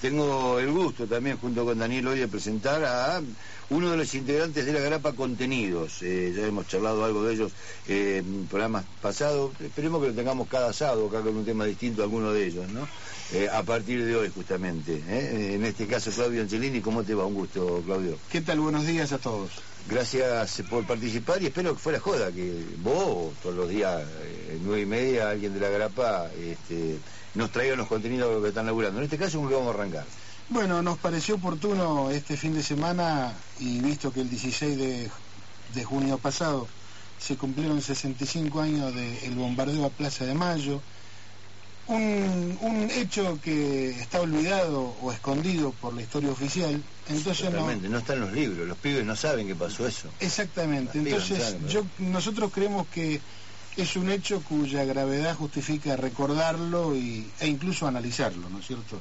tengo el gusto también, junto con Daniel hoy, de presentar a uno de los integrantes de la Grapa Contenidos. Eh, ya hemos charlado algo de ellos en programas pasados. Esperemos que lo tengamos cada sábado acá con un tema distinto a alguno de ellos, ¿no? Eh, a partir de hoy, justamente. ¿eh? En este caso, Claudio Angelini, ¿cómo te va? Un gusto, Claudio. ¿Qué tal? Buenos días a todos. Gracias por participar y espero que fuera joda, que vos todos los días, nueve y media, alguien de la Grapa, este, nos traigan los contenidos que están laburando. En este caso, ¿cómo vamos a arrancar? Bueno, nos pareció oportuno este fin de semana y visto que el 16 de, junio pasado se cumplieron 65 años del bombardeo a Plaza de Mayo, un, hecho que está olvidado o escondido por la historia oficial. Entonces no, no está en los libros, los pibes no saben que pasó eso. Exactamente, entonces yo, nosotros creemos que es un hecho cuya gravedad justifica recordarlo y, e incluso analizarlo, ¿no es cierto?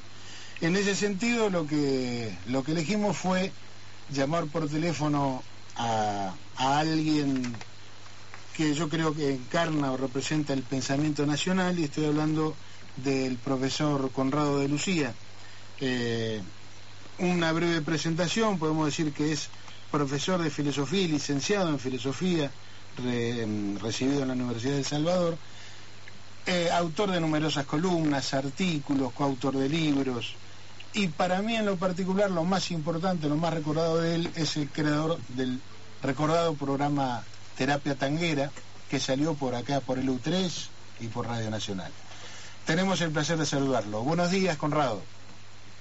En ese sentido, lo que, lo que elegimos fue llamar por teléfono a, alguien que yo creo que encarna o representa el pensamiento nacional, y estoy hablando del profesor Conrado de Lucía. Eh, una breve presentación, podemos decir que es profesor de filosofía y licenciado en filosofía, recibido en la Universidad de El Salvador, eh, autor de numerosas columnas, artículos, coautor de libros, y para mí en lo particular lo más importante, lo más recordado de él es el creador del recordado programa Terapia Tanguera que salió por acá por el U3 y por Radio Nacional. Tenemos el placer de saludarlo. Buenos días, Conrado.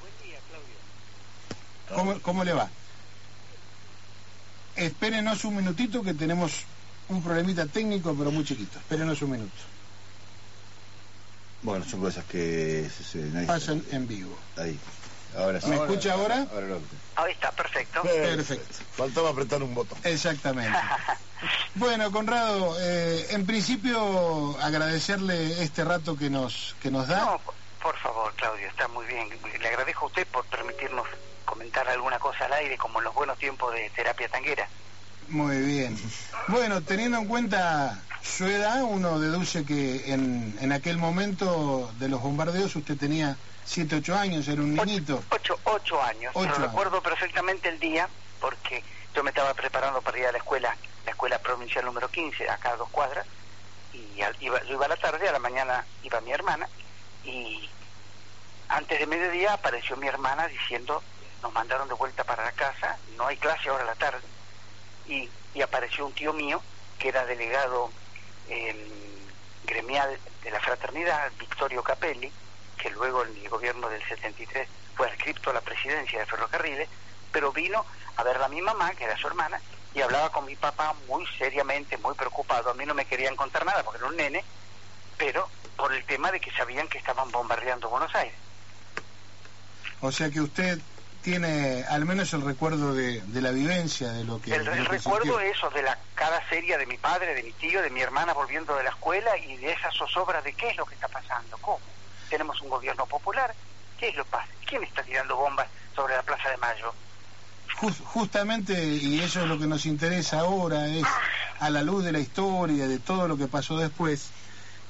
Buen día, Claudio. ¿Cómo, le va? Espérenos un minutito que tenemos un problemita técnico, pero muy chiquito. Espérenos un minuto. Bueno, son cosas que se, pasan en vivo. Ahí. ¿Me escucha ahora? Ahí está, perfecto. Perfecto. Faltaba apretar un botón. Exactamente. bueno, Conrado, eh, en principio agradecerle este rato que nos, que nos da. No, por favor, Claudio, está muy bien. Le agradezco a usted por permitirnos comentar alguna cosa al aire como en los buenos tiempos de terapia tanguera. Muy bien. Bueno, teniendo en cuenta su edad, uno deduce que en, en aquel momento de los bombardeos usted tenía 7, 8 años, era un niñito. 8, 8 años. Ocho recuerdo perfectamente el día porque yo me estaba preparando para ir a la escuela, la escuela provincial número 15, acá a dos cuadras, y iba, yo iba a la tarde, a la mañana iba mi hermana, y antes de mediodía apareció mi hermana diciendo, nos mandaron de vuelta para la casa, no hay clase ahora a la tarde, y, y apareció un tío mío, que era delegado gremial de la fraternidad, Victorio Capelli, que luego en el gobierno del 73 fue adscripto a la presidencia de Ferrocarriles, pero vino a ver a mi mamá, que era su hermana, y hablaba con mi papá muy seriamente, muy preocupado. A mí no me querían contar nada porque era un nene, pero por el tema de que sabían que estaban bombardeando Buenos Aires. O sea que usted tiene al menos el recuerdo de, la vivencia de lo que... El, el recuerdo eso, de la cara seria de mi padre, de mi tío, de mi hermana volviendo de la escuela y de esa zozobra de qué es lo que está pasando, cómo tenemos un gobierno popular. ¿Qué es lo que pasa? ¿Quién está tirando bombas sobre la Plaza de Mayo? justamente, y eso es lo que nos interesa ahora, es a la luz de la historia, de todo lo que pasó después,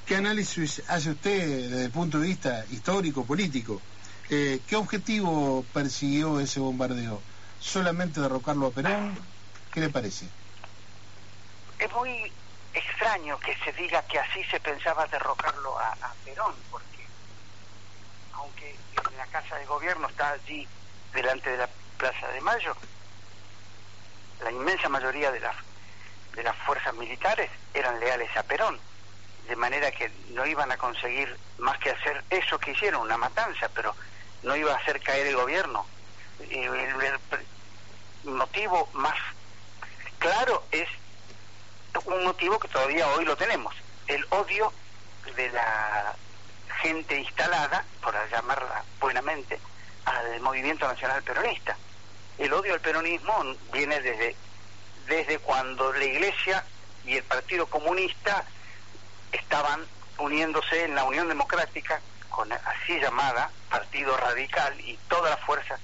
¿qué análisis hace usted desde el punto de vista histórico, político? Eh, ¿Qué objetivo persiguió ese bombardeo? ¿Solamente derrocarlo a Perón? ¿Qué le parece? Es muy extraño que se diga que así se pensaba derrocarlo a, Perón, porque aunque la casa de gobierno está allí delante de la Plaza de Mayo, la inmensa mayoría de las de las fuerzas militares eran leales a Perón, de manera que no iban a conseguir más que hacer eso que hicieron, una matanza, pero no iba a hacer caer el gobierno. el motivo más claro es un motivo que todavía hoy lo tenemos, el odio de la gente instalada, por llamarla buenamente, al movimiento nacional peronista. El odio al peronismo viene desde, desde cuando la Iglesia y el Partido Comunista estaban uniéndose en la Unión Democrática con así llamada Partido Radical y todas las fuerzas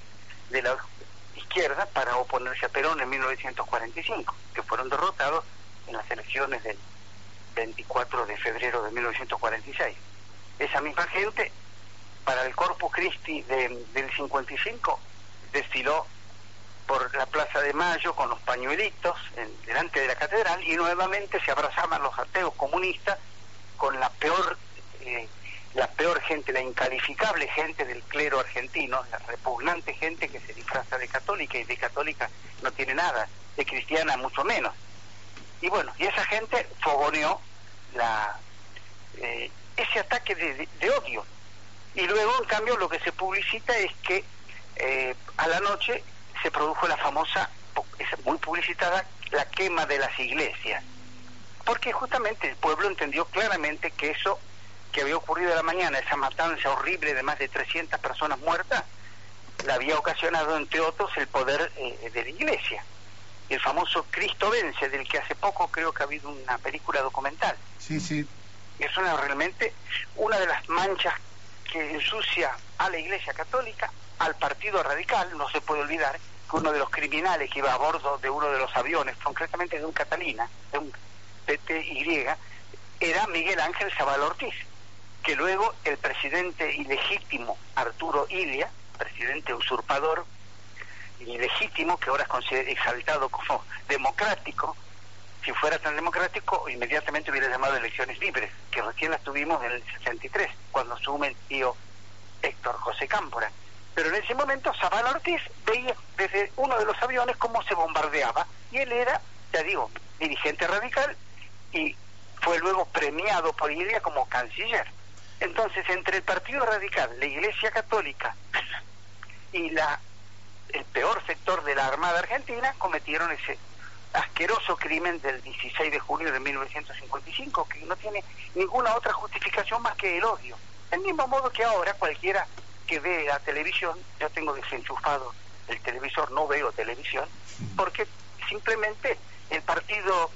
de la izquierda para oponerse a Perón en 1945, que fueron derrotados en las elecciones del 24 de febrero de 1946 esa misma gente para el Corpus Christi del 55 desfiló por la Plaza de Mayo con los pañuelitos delante de la catedral y nuevamente se abrazaban los ateos comunistas con la peor eh, la peor gente, la incalificable gente del clero argentino, la repugnante gente que se disfraza de católica y de católica no tiene nada, de cristiana mucho menos. Y bueno, y esa gente fogoneó la, eh, ese ataque de, odio. Y luego, en cambio, lo que se publicita es que eh, a la noche se produjo la famosa, muy publicitada, la quema de las iglesias. Porque justamente el pueblo entendió claramente que eso que había ocurrido a la mañana, esa matanza horrible de más de 300 personas muertas, la había ocasionado, entre otros, el poder eh, de la iglesia. El famoso Cristo vence, del que hace poco creo que ha habido una película documental. Sí, sí. Es una, realmente una de las manchas que ensucia a la iglesia católica, al partido radical, no se puede olvidar que uno de los criminales que iba a bordo de uno de los aviones, concretamente de un Catalina, de un PTY, era Miguel Ángel Zabal Ortiz que luego el presidente ilegítimo Arturo Ilia, presidente usurpador ilegítimo, que ahora es exaltado como democrático, si fuera tan democrático, inmediatamente hubiera llamado elecciones libres, que recién las tuvimos en el 63, cuando asume el tío Héctor José Cámpora. Pero en ese momento Zabal Ortiz veía desde uno de los aviones cómo se bombardeaba, y él era, ya digo, dirigente radical y fue luego premiado por Ilia como canciller. Entonces, entre el Partido Radical, la Iglesia Católica y la el peor sector de la Armada Argentina cometieron ese asqueroso crimen del 16 de junio de 1955, que no tiene ninguna otra justificación más que el odio. Del mismo modo que ahora cualquiera que ve la televisión, yo tengo desenchufado el televisor, no veo televisión, porque simplemente el partido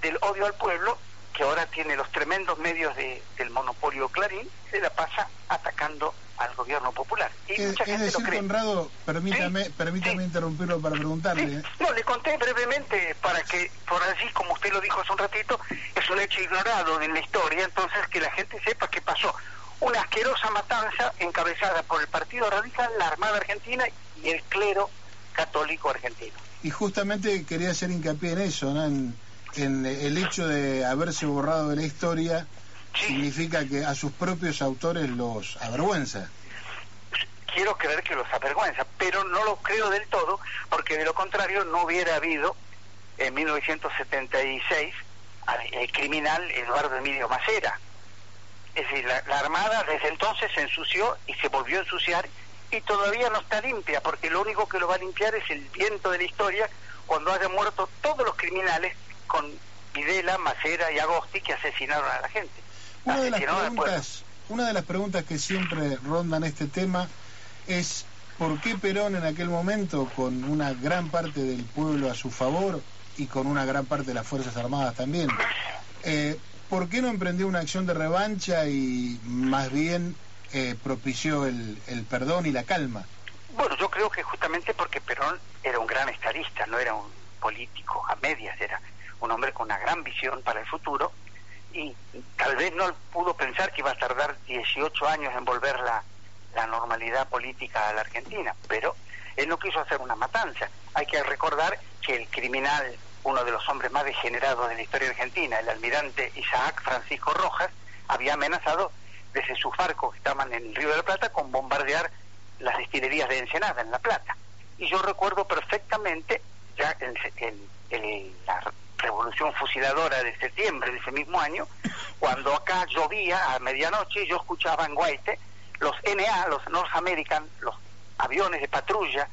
del odio al pueblo que ahora tiene los tremendos medios de, del monopolio Clarín, se la pasa atacando al gobierno popular. Y mucha gente decir, lo cree. Conrado, permítame, permítame interrumpirlo para preguntarle. No, le conté brevemente para que, por allí, como usted lo dijo hace un ratito, es un hecho ignorado en la historia, entonces que la gente sepa qué pasó. Una asquerosa matanza encabezada por el Partido Radical, la Armada Argentina y el clero católico argentino. Y justamente quería hacer hincapié en eso, ¿no? En el hecho de haberse borrado de la historia significa que a sus propios autores los avergüenza. Quiero creer que los avergüenza, pero no lo creo del todo, porque de lo contrario no hubiera habido en 1976 el criminal Eduardo Emilio Macera. Es decir, la, la Armada desde entonces se ensució y se volvió a ensuciar y todavía no está limpia, porque lo único que lo va a limpiar es el viento de la historia cuando hayan muerto todos los criminales con Videla, Macera y Agosti que asesinaron a la gente. Una de, las preguntas, una de las preguntas que siempre rondan este tema es ¿por qué Perón en aquel momento, con una gran parte del pueblo a su favor y con una gran parte de las Fuerzas Armadas también, eh, ¿por qué no emprendió una acción de revancha y más bien eh, propició el, el perdón y la calma? Bueno, yo creo que justamente porque Perón era un gran estadista, no era un político a medias, era un hombre con una gran visión para el futuro y tal vez no pudo pensar que iba a tardar 18 años en volver la, la normalidad política a la Argentina, pero él no quiso hacer una matanza. Hay que recordar que el criminal, uno de los hombres más degenerados de la historia argentina, el almirante Isaac Francisco Rojas, había amenazado desde sus barcos que estaban en el Río de la Plata con bombardear las destilerías de Ensenada en La Plata. Y yo recuerdo perfectamente ya en, en, la revolución fusiladora de septiembre de ese mismo año, cuando acá llovía a medianoche, yo escuchaba en Guaite los NA, los North American, los aviones de patrulla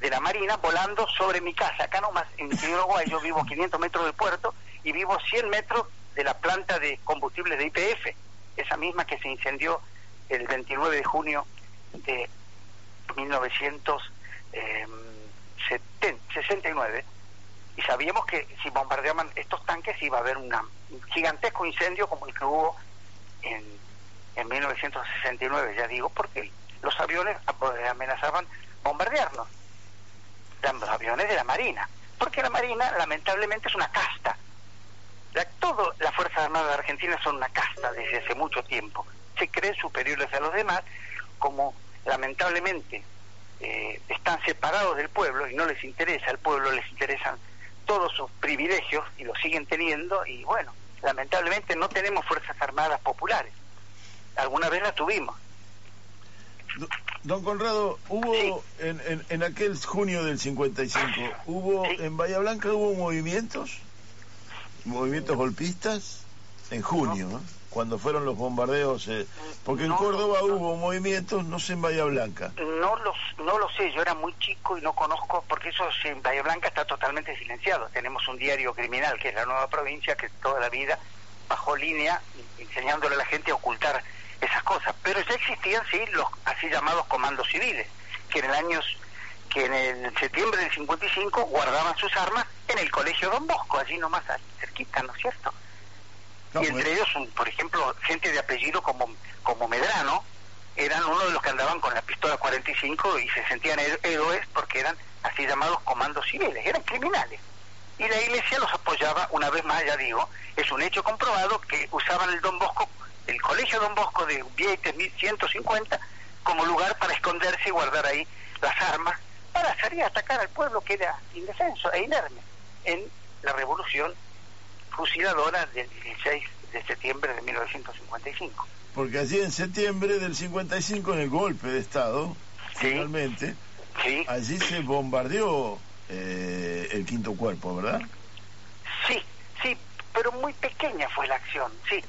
de la Marina volando sobre mi casa. Acá nomás, en Uruguay, yo vivo a 500 metros del puerto y vivo a 100 metros de la planta de combustibles de IPF, esa misma que se incendió el 29 de junio de 1969 y sabíamos que si bombardeaban estos tanques iba a haber un gigantesco incendio como el que hubo en, en 1969, ya digo, porque los aviones amenazaban bombardearnos, los aviones de la Marina, porque la Marina lamentablemente es una casta. La, todo las Fuerzas Armadas de Argentina son una casta desde hace mucho tiempo. Se creen superiores a los demás como lamentablemente eh, están separados del pueblo y no les interesa, al pueblo les interesan todos sus privilegios y los siguen teniendo y bueno, lamentablemente no tenemos Fuerzas Armadas populares. Alguna vez las tuvimos. Don Conrado, hubo en, en, aquel junio del 55, hubo en Bahía Blanca hubo movimientos, movimientos golpistas en junio cuando fueron los bombardeos, eh, porque en Córdoba hubo movimientos, no sé en Bahía Blanca. No los, no lo sé, yo era muy chico y no conozco, porque eso en Bahía Blanca está totalmente silenciado. Tenemos un diario criminal, que es la nueva provincia, que toda la vida bajó línea enseñándole a la gente a ocultar esas cosas. Pero ya existían, sí, los así llamados comandos civiles, que en el año que en el septiembre del 55 guardaban sus armas en el colegio Don Bosco, allí nomás cerquita, ¿no es cierto? Y entre ellos, por ejemplo, gente de apellido como, como Medrano, eran uno de los que andaban con la pistola 45 y se sentían héroes porque eran así llamados comandos civiles, eran criminales. Y la iglesia los apoyaba, una vez más, ya digo, es un hecho comprobado que usaban el Don Bosco, el colegio Don Bosco de Vieques 1150, como lugar para esconderse y guardar ahí las armas para salir a atacar al pueblo que era indefenso e inerme en la revolución fusiladora del 16 de septiembre de 1955. Porque allí en septiembre del 55, en el golpe de Estado, finalmente, allí se bombardeó eh, el quinto cuerpo, ¿verdad? Sí, sí, pero muy pequeña fue la acción, sí,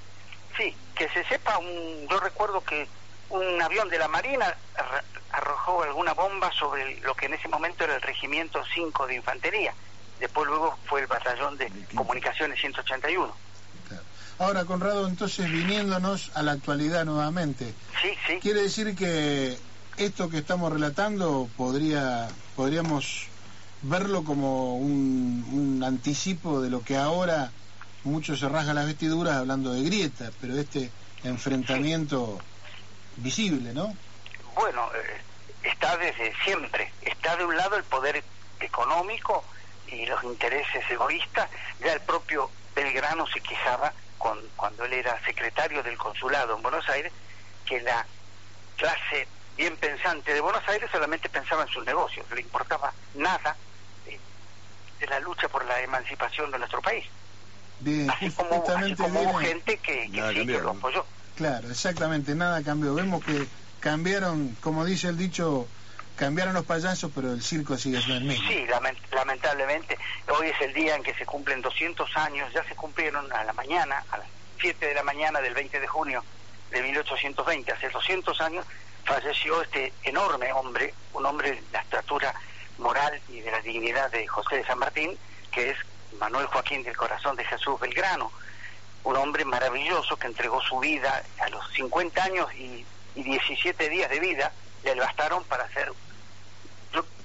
sí, que se sepa, un, yo recuerdo que un avión de la Marina arrojó alguna bomba sobre lo que en ese momento era el Regimiento 5 de Infantería después luego fue el batallón de comunicaciones 181. Ahora, Conrado, entonces viniéndonos a la actualidad nuevamente, sí, sí. quiere decir que esto que estamos relatando podría podríamos verlo como un, anticipo de lo que ahora muchos se rasgan las vestiduras hablando de grietas, pero este enfrentamiento visible, ¿no? Bueno, eh, está desde siempre. Está de un lado el poder económico y los intereses egoístas, ya el propio Belgrano se quejaba con, cuando él era secretario del consulado en Buenos Aires, que la clase bien pensante de Buenos Aires solamente pensaba en sus negocios, no le importaba nada de, la lucha por la emancipación de nuestro país. Bien, así como, hubo gente que, sí, que lo apoyó. Claro, exactamente, nada cambió. Vemos que cambiaron, como dice el dicho, cambiaron los payasos, pero el circo sigue siendo el mismo. Sí, lamentablemente. Hoy es el día en que se cumplen 200 años, ya se cumplieron a la mañana, a las 7 de la mañana del 20 de junio de 1820, hace 200 años, falleció este enorme hombre, un hombre de la estatura moral y de la dignidad de José de San Martín, que es Manuel Joaquín del Corazón de Jesús Belgrano, un hombre maravilloso que entregó su vida a los 50 años y, y 17 días de vida, le bastaron para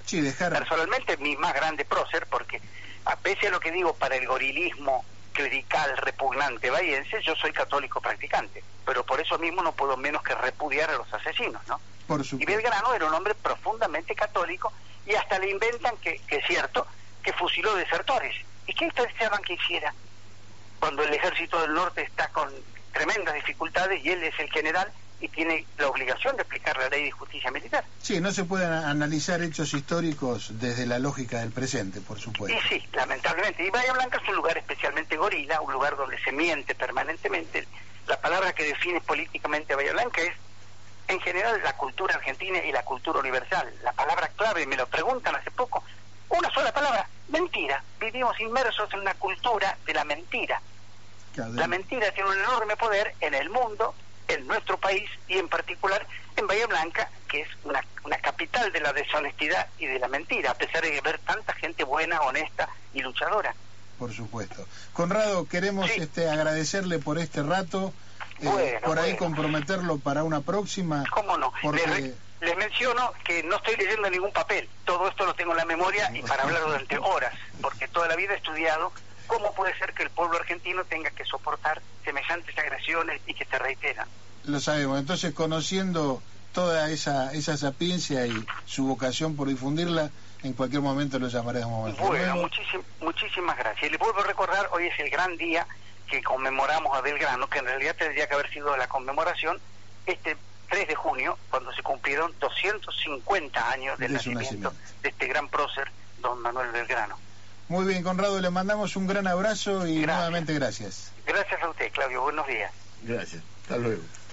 sí, dejar... personalmente mi más grande prócer, porque a pese a lo que digo para el gorilismo clerical repugnante bahiense, yo soy católico practicante, pero por eso mismo no puedo menos que repudiar a los asesinos, ¿no? Por y Belgrano era un hombre profundamente católico y hasta le inventan que, que es cierto, que fusiló desertores. ¿Y qué pensaban que hiciera? Cuando el ejército del norte está con tremendas dificultades y él es el general y tiene la obligación de aplicar la ley de justicia militar. Sí, no se pueden analizar hechos históricos desde la lógica del presente, por supuesto. Y sí, lamentablemente. Y Bahía Blanca es un lugar especialmente gorila, un lugar donde se miente permanentemente. La palabra que define políticamente a Bahía Blanca es, en general, la cultura argentina y la cultura universal. La palabra clave, me lo preguntan hace poco, una sola palabra, mentira. Vivimos inmersos en una cultura de la mentira. La mentira tiene un enorme poder en el mundo en nuestro país y en particular en Bahía Blanca, que es una, una capital de la deshonestidad y de la mentira, a pesar de ver tanta gente buena, honesta y luchadora. Por supuesto. Conrado, queremos este, agradecerle por este rato, eh, por ahí comprometerlo para una próxima. ¿Cómo no? Les, menciono que no estoy leyendo ningún papel, todo esto lo tengo en la memoria y para hablar durante horas, porque toda la vida he estudiado ¿Cómo puede ser que el pueblo argentino tenga que soportar semejantes agresiones y que se reiteran? Lo sabemos. Entonces, conociendo toda esa, esa sapiencia y su vocación por difundirla, en cualquier momento lo llamaremos. Bueno, muchísimas gracias. Le vuelvo a recordar, hoy es el gran día que conmemoramos a Belgrano, que en realidad tendría que haber sido la conmemoración este 3 de junio, cuando se cumplieron 250 años del nacimiento, de este gran prócer, don Manuel Belgrano. Muy bien, Conrado, le mandamos un gran abrazo y nuevamente gracias. Gracias a usted, Claudio. Buenos días. Gracias. Hasta luego.